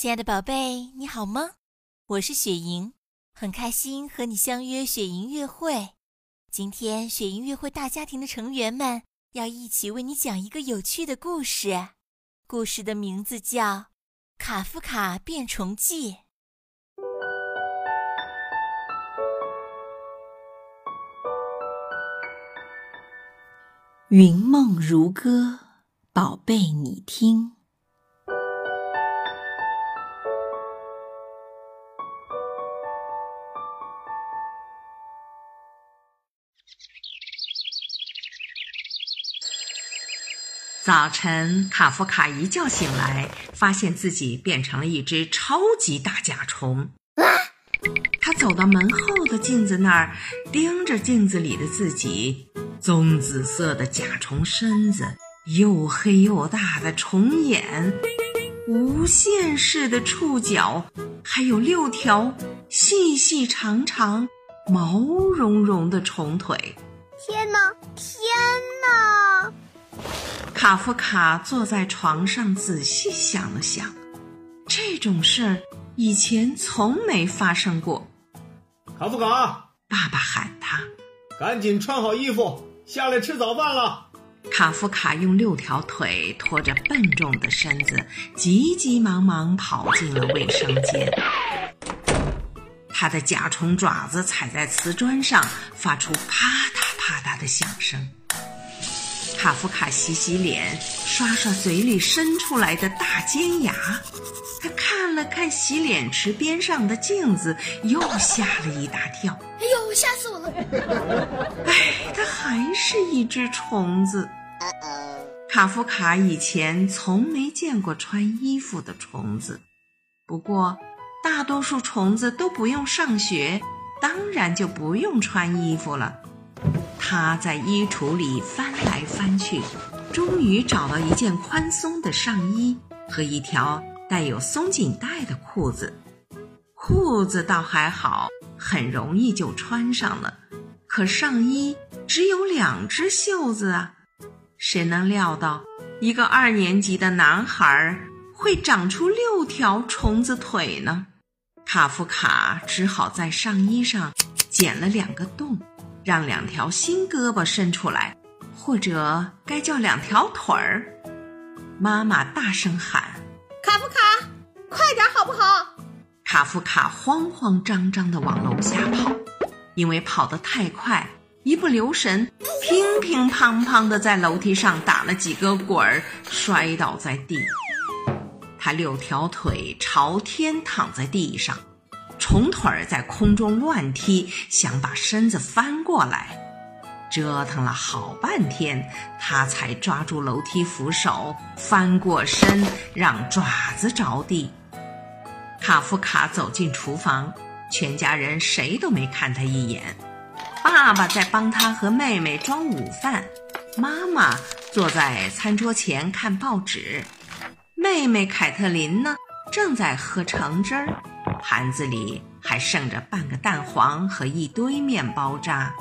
亲爱的宝贝，你好吗？我是雪莹，很开心和你相约雪莹乐会。今天雪莹乐会大家庭的成员们要一起为你讲一个有趣的故事，故事的名字叫《卡夫卡变虫记》。云梦如歌，宝贝，你听。早晨，卡夫卡一觉醒来，发现自己变成了一只超级大甲虫。他走到门后的镜子那儿，盯着镜子里的自己：棕紫色的甲虫身子，又黑又大的虫眼，无限式的触角，还有六条细细长长、毛茸茸的虫腿。天哪！天哪！卡夫卡坐在床上，仔细想了想，这种事儿以前从没发生过。卡夫卡，爸爸喊他：“赶紧穿好衣服，下来吃早饭了。”卡夫卡用六条腿拖着笨重的身子，急急忙忙跑进了卫生间。他的甲虫爪子踩在瓷砖上，发出啪嗒啪嗒的响声。卡夫卡洗洗脸，刷刷嘴里伸出来的大尖牙。他看了看洗脸池边上的镜子，又吓了一大跳。哎呦，吓死我了！哎，他还是一只虫子。卡夫卡以前从没见过穿衣服的虫子，不过大多数虫子都不用上学，当然就不用穿衣服了。他在衣橱里翻来翻去，终于找到一件宽松的上衣和一条带有松紧带的裤子。裤子倒还好，很容易就穿上了。可上衣只有两只袖子啊！谁能料到一个二年级的男孩会长出六条虫子腿呢？卡夫卡只好在上衣上剪了两个洞。让两条新胳膊伸出来，或者该叫两条腿儿。妈妈大声喊：“卡夫卡，快点好不好？”卡夫卡慌慌张张地往楼下跑，因为跑得太快，一不留神，乒乒乓乓地在楼梯上打了几个滚儿，摔倒在地。他六条腿朝天躺在地上。虫腿儿在空中乱踢，想把身子翻过来，折腾了好半天，他才抓住楼梯扶手，翻过身，让爪子着地。卡夫卡走进厨房，全家人谁都没看他一眼。爸爸在帮他和妹妹装午饭，妈妈坐在餐桌前看报纸，妹妹凯特琳呢，正在喝橙汁儿。盘子里还剩着半个蛋黄和一堆面包渣，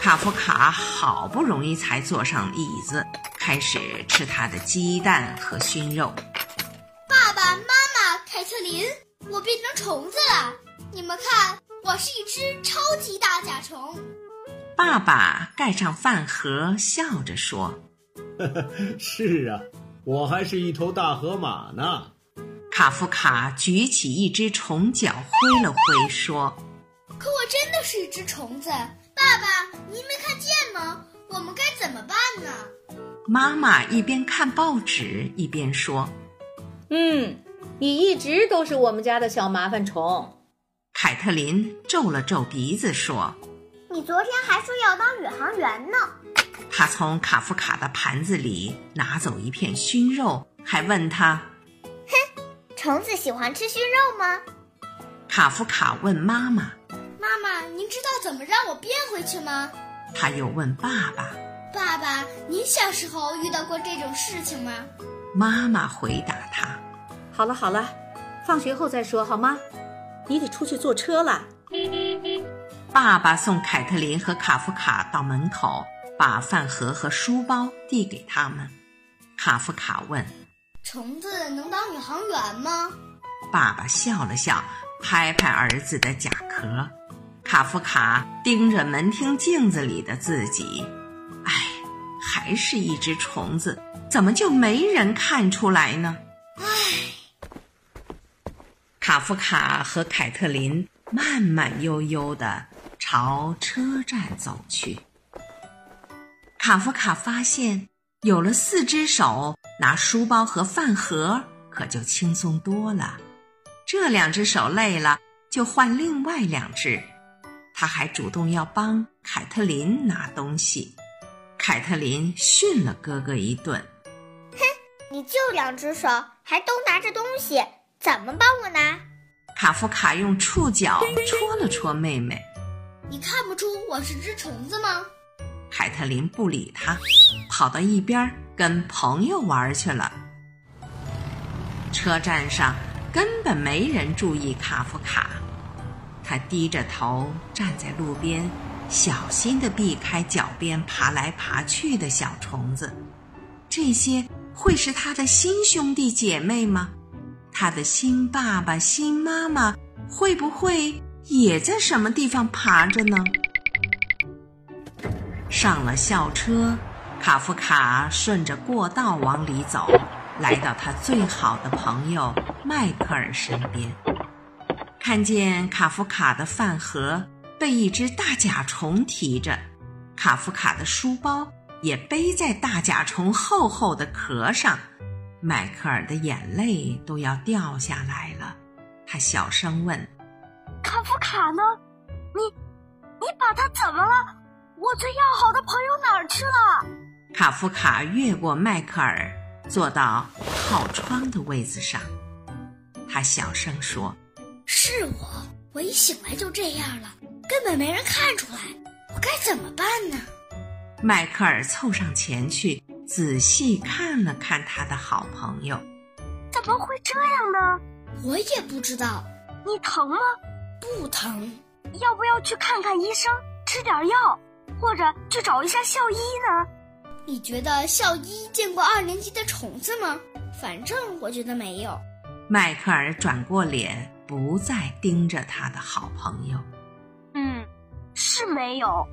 卡夫卡好不容易才坐上椅子，开始吃他的鸡蛋和熏肉。爸爸妈妈，凯特琳，我变成虫子了！你们看，我是一只超级大甲虫。爸爸盖上饭盒，笑着说：“呵呵，是啊，我还是一头大河马呢。”卡夫卡举起一只虫脚，挥了挥，说：“可我真的是一只虫子，爸爸，您没看见吗？我们该怎么办呢？”妈妈一边看报纸一边说：“嗯，你一直都是我们家的小麻烦虫。”凯特琳皱了皱鼻子说：“你昨天还说要当宇航员呢。”他从卡夫卡的盘子里拿走一片熏肉，还问他。虫子喜欢吃熏肉吗？卡夫卡问妈妈：“妈妈，您知道怎么让我变回去吗？”他又问爸爸：“爸爸，您小时候遇到过这种事情吗？”妈妈回答他：“好了好了，放学后再说好吗？你得出去坐车了。”爸爸送凯特琳和卡夫卡到门口，把饭盒和书包递给他们。卡夫卡问。虫子能当宇航员吗？爸爸笑了笑，拍拍儿子的甲壳。卡夫卡盯着门厅镜子里的自己，唉，还是一只虫子，怎么就没人看出来呢？唉。卡夫卡和凯特琳慢慢悠悠地朝车站走去。卡夫卡发现，有了四只手拿书包和饭盒，可就轻松多了。这两只手累了，就换另外两只。他还主动要帮凯特琳拿东西，凯特琳训了哥哥一顿：“哼，你就两只手，还都拿着东西，怎么帮我拿？”卡夫卡用触角戳了戳妹妹：“你看不出我是只虫子吗？”凯特琳不理他，跑到一边跟朋友玩去了。车站上根本没人注意卡夫卡。他低着头站在路边，小心地避开脚边爬来爬去的小虫子。这些会是他的新兄弟姐妹吗？他的新爸爸、新妈妈会不会也在什么地方爬着呢？上了校车，卡夫卡顺着过道往里走，来到他最好的朋友迈克尔身边。看见卡夫卡的饭盒被一只大甲虫提着，卡夫卡的书包也背在大甲虫厚厚的壳上，迈克尔的眼泪都要掉下来了。他小声问：“卡夫卡呢？你，你把他怎么了？我最要好的朋友哪儿去了？”卡夫卡越过迈克尔，坐到靠窗的位子上，他小声说。是我，我一醒来就这样了，根本没人看出来，我该怎么办呢？迈克尔凑上前去，仔细看了看他的好朋友。怎么会这样呢？我也不知道。你疼吗？不疼。要不要去看看医生，吃点药，或者去找一下校医呢？你觉得校医见过二年级的虫子吗？反正我觉得没有。迈克尔转过脸。不再盯着他的好朋友。嗯，是没有。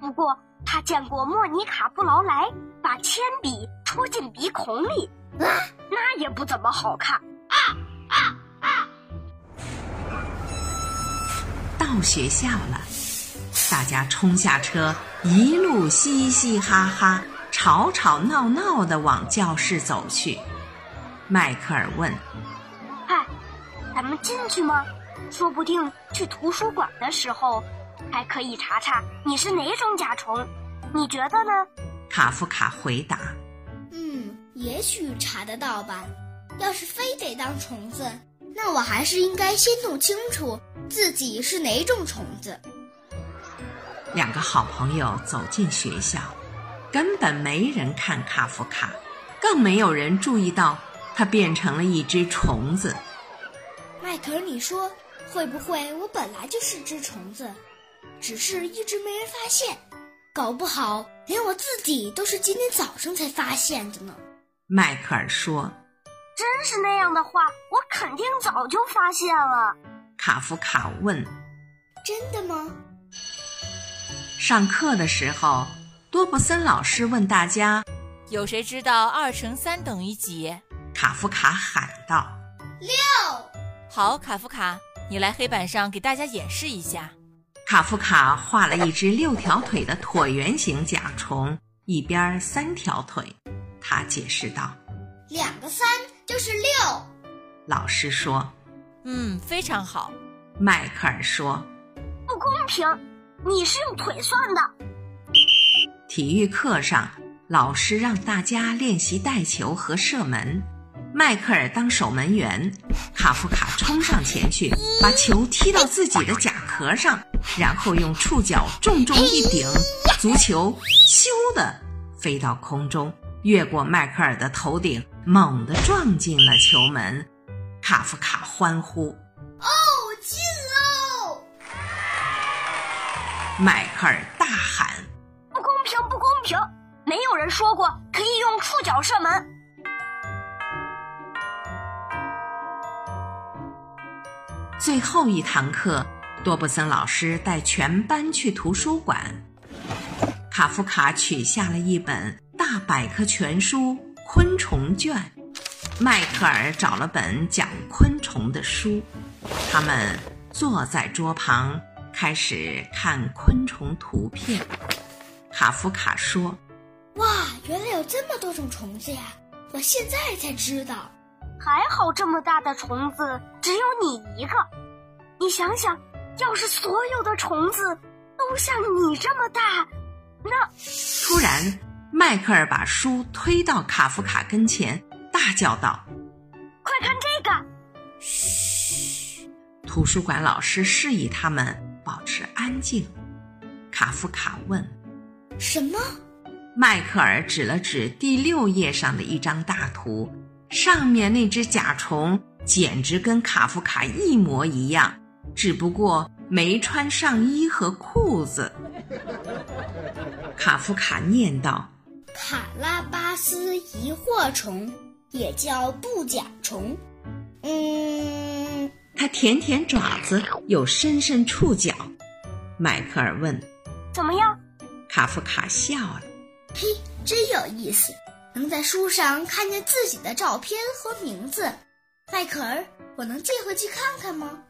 不过他见过莫妮卡·布劳莱把铅笔戳进鼻孔里，啊，那也不怎么好看。啊啊啊！到学校了，大家冲下车，一路嘻嘻哈哈、吵吵闹闹的往教室走去。迈克尔问。嗨咱们进去吗？说不定去图书馆的时候，还可以查查你是哪种甲虫。你觉得呢？卡夫卡回答：“嗯，也许查得到吧。要是非得当虫子，那我还是应该先弄清楚自己是哪种虫子。”两个好朋友走进学校，根本没人看卡夫卡，更没有人注意到他变成了一只虫子。迈克尔，你说会不会我本来就是只虫子，只是一直没人发现？搞不好连我自己都是今天早上才发现的呢。迈克尔说：“真是那样的话，我肯定早就发现了。”卡夫卡问：“真的吗？”上课的时候，多布森老师问大家：“有谁知道二乘三等于几？”卡夫卡喊道：“六。”好，卡夫卡，你来黑板上给大家演示一下。卡夫卡画了一只六条腿的椭圆形甲虫，一边三条腿。他解释道：“两个三就是六。”老师说：“嗯，非常好。”迈克尔说：“不公平，你是用腿算的。”体育课上，老师让大家练习带球和射门。迈克尔当守门员，卡夫卡冲上前去，把球踢到自己的甲壳上，然后用触角重重一顶，足球咻的飞到空中，越过迈克尔的头顶，猛地撞进了球门。卡夫卡欢呼：“哦，迈克尔大喊：“不公平，不公平！没有人说过可以用触角射门。”最后一堂课，多布森老师带全班去图书馆。卡夫卡取下了一本大百科全书《昆虫卷》，迈克尔找了本讲昆虫的书。他们坐在桌旁，开始看昆虫图片。卡夫卡说：“哇，原来有这么多种虫子呀！我现在才知道。”还好这么大的虫子只有你一个，你想想，要是所有的虫子都像你这么大，那……突然，迈克尔把书推到卡夫卡跟前，大叫道：“快看这个！”嘘，图书馆老师示意他们保持安静。卡夫卡问：“什么？”迈克尔指了指第六页上的一张大图。上面那只甲虫简直跟卡夫卡一模一样，只不过没穿上衣和裤子。卡夫卡念道：“卡拉巴斯疑惑虫也叫布甲虫。”嗯，它舔舔爪子，又伸伸触角。迈克尔问：“怎么样？”卡夫卡笑了：“嘿，真有意思。”能在书上看见自己的照片和名字，迈克尔，我能借回去看看吗？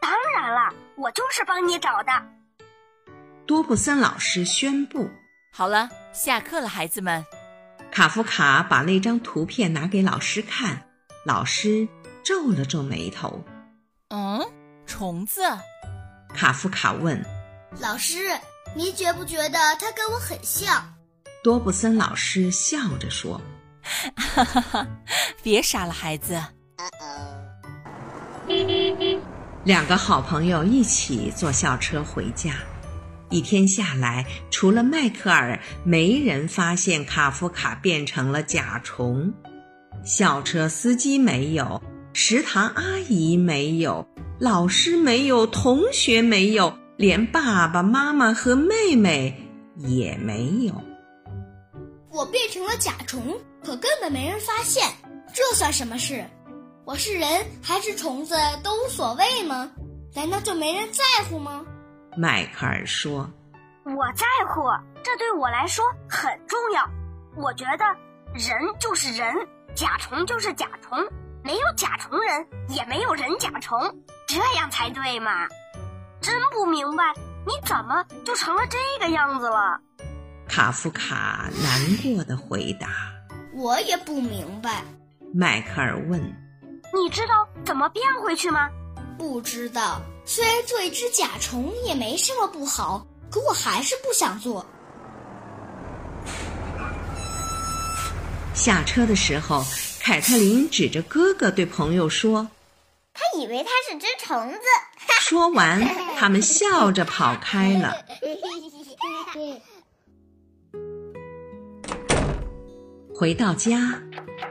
当然了，我就是帮你找的。多布森老师宣布：“好了，下课了，孩子们。”卡夫卡把那张图片拿给老师看，老师皱了皱眉头：“嗯，虫子？”卡夫卡问：“老师，你觉不觉得它跟我很像？”多布森老师笑着说：“哈哈哈，别傻了，孩子。”两个好朋友一起坐校车回家。一天下来，除了迈克尔，没人发现卡夫卡变成了甲虫。校车司机没有，食堂阿姨没有，老师没有，同学没有，连爸爸妈妈和妹妹也没有。我变成了甲虫，可根本没人发现，这算什么事？我是人还是虫子都无所谓吗？难道就没人在乎吗？迈克尔说：“我在乎，这对我来说很重要。我觉得人就是人，甲虫就是甲虫，没有甲虫人，也没有人甲虫，这样才对嘛。真不明白，你怎么就成了这个样子了？”卡夫卡难过的回答：“我也不明白。”迈克尔问：“你知道怎么变回去吗？”“不知道。虽然做一只甲虫也没什么不好，可我还是不想做。”下车的时候，凯特琳指着哥哥对朋友说：“他以为他是只虫子。”说完，他们笑着跑开了。回到家，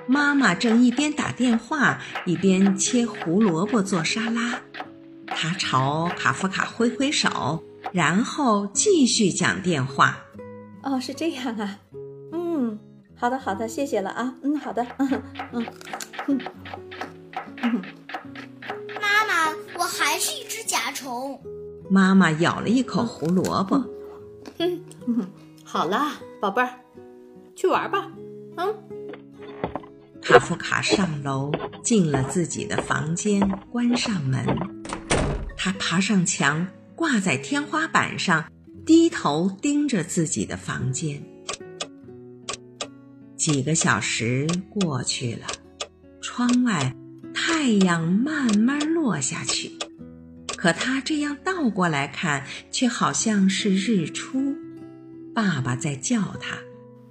妈妈正一边打电话一边切胡萝卜做沙拉。她朝卡夫卡挥挥手，然后继续讲电话。哦，是这样啊。嗯，好的，好的，谢谢了啊。嗯，好的。嗯嗯嗯。妈妈，我还是一只甲虫。妈妈咬了一口胡萝卜。嗯，好啦，宝贝儿，去玩吧。嗯，卡夫卡上楼，进了自己的房间，关上门。他爬上墙，挂在天花板上，低头盯着自己的房间。几个小时过去了，窗外太阳慢慢落下去，可他这样倒过来看，却好像是日出。爸爸在叫他：“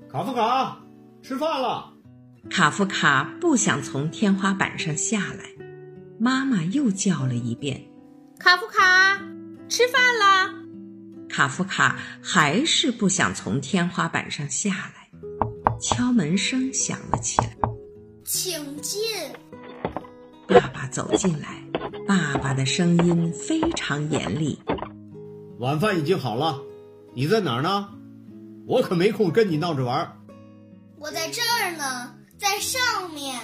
卡夫卡。”吃饭了，卡夫卡不想从天花板上下来。妈妈又叫了一遍：“卡夫卡，吃饭了。”卡夫卡还是不想从天花板上下来。敲门声响了起来，请进。爸爸走进来，爸爸的声音非常严厉：“晚饭已经好了，你在哪儿呢？我可没空跟你闹着玩。”我在这儿呢，在上面。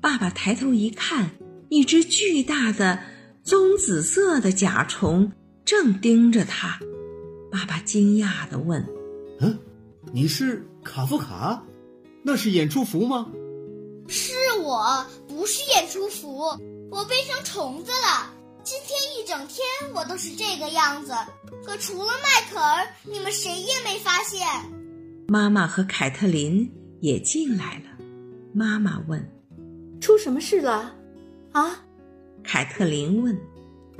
爸爸抬头一看，一只巨大的棕紫色的甲虫正盯着他。爸爸惊讶地问：“嗯，你是卡夫卡？那是演出服吗？”“是我，不是演出服，我变成虫子了。今天一整天我都是这个样子。可除了迈克尔，你们谁也没发现。”妈妈和凯特琳也进来了。妈妈问：“出什么事了？”啊？凯特琳问：“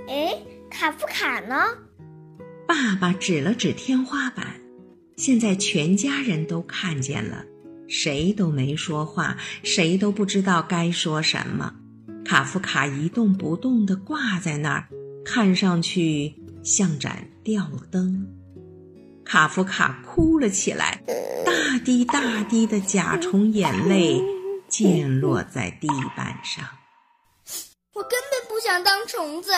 哎，卡夫卡呢？”爸爸指了指天花板，现在全家人都看见了，谁都没说话，谁都不知道该说什么。卡夫卡一动不动地挂在那儿，看上去像盏吊灯。卡夫卡哭了起来，大滴大滴的甲虫眼泪溅落在地板上。我根本不想当虫子，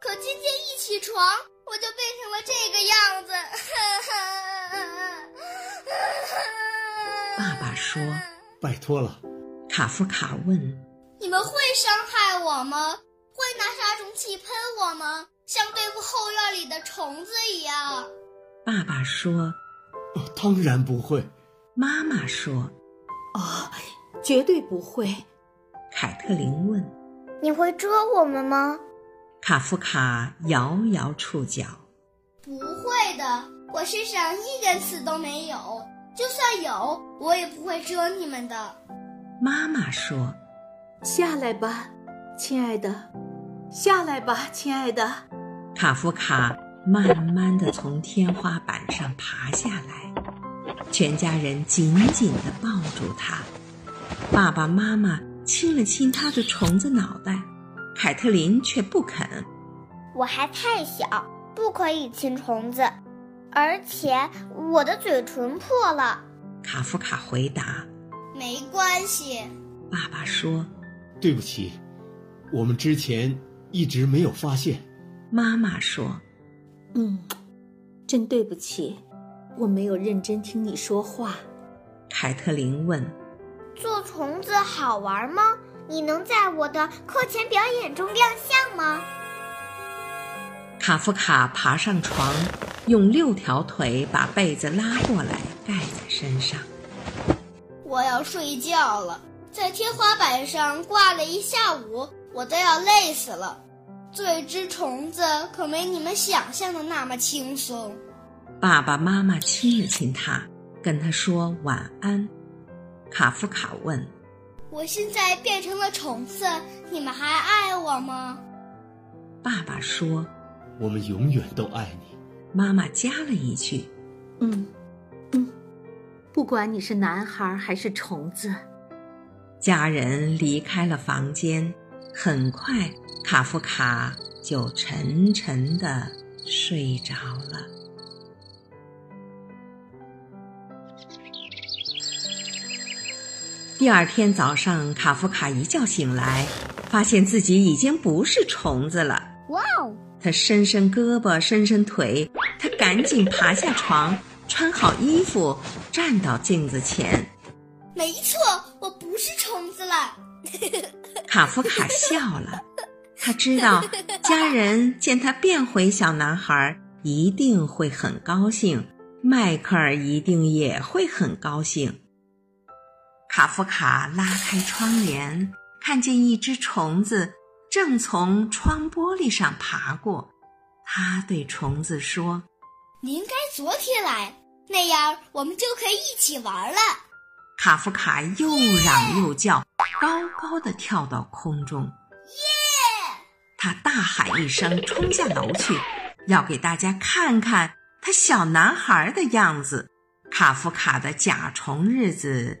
可今天一起床。我就变成了这个样子。爸爸说：“拜托了。”卡夫卡问：“你们会伤害我吗？会拿杀虫剂喷我吗？像对付后院里的虫子一样？”爸爸说：“当然不会。”妈妈说：“哦，绝对不会。”凯特琳问：“你会蛰我们吗？”卡夫卡摇摇触角，不会的，我身上一根刺都没有。就算有，我也不会蛰你们的。妈妈说：“下来吧，亲爱的，下来吧，亲爱的。”卡夫卡慢慢的从天花板上爬下来，全家人紧紧的抱住他。爸爸妈妈亲了亲他的虫子脑袋。凯特琳却不肯。我还太小，不可以亲虫子，而且我的嘴唇破了。卡夫卡回答：“没关系。”爸爸说：“对不起，我们之前一直没有发现。”妈妈说：“嗯，真对不起，我没有认真听你说话。”凯特琳问：“做虫子好玩吗？”你能在我的课前表演中亮相吗？卡夫卡爬上床，用六条腿把被子拉过来盖在身上。我要睡觉了，在天花板上挂了一下午，我都要累死了。做一只虫子可没你们想象的那么轻松。爸爸妈妈亲了亲他，跟他说晚安。卡夫卡问。我现在变成了虫子，你们还爱我吗？爸爸说：“我们永远都爱你。”妈妈加了一句：“嗯，嗯，不管你是男孩还是虫子。”家人离开了房间，很快卡夫卡就沉沉的睡着了。第二天早上，卡夫卡一觉醒来，发现自己已经不是虫子了。哇哦！他伸伸胳膊，伸伸腿，他赶紧爬下床，穿好衣服，站到镜子前。没错，我不是虫子了。卡夫卡笑了，他知道家人见他变回小男孩，一定会很高兴，迈克尔一定也会很高兴。卡夫卡拉开窗帘，看见一只虫子正从窗玻璃上爬过。他对虫子说：“你应该昨天来，那样我们就可以一起玩了。”卡夫卡又嚷又叫，高高的跳到空中。耶！他大喊一声，冲下楼去，要给大家看看他小男孩的样子。卡夫卡的甲虫日子。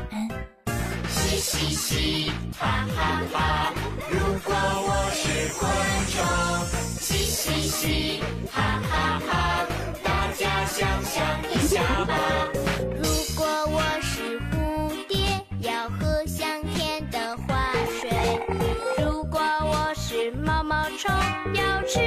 嘻嘻嘻，哈哈哈！如果我是昆虫，嘻嘻嘻，哈哈哈！大家想想。下吧。如果我是蝴蝶，要喝香甜的花水；如果我是毛毛虫，要吃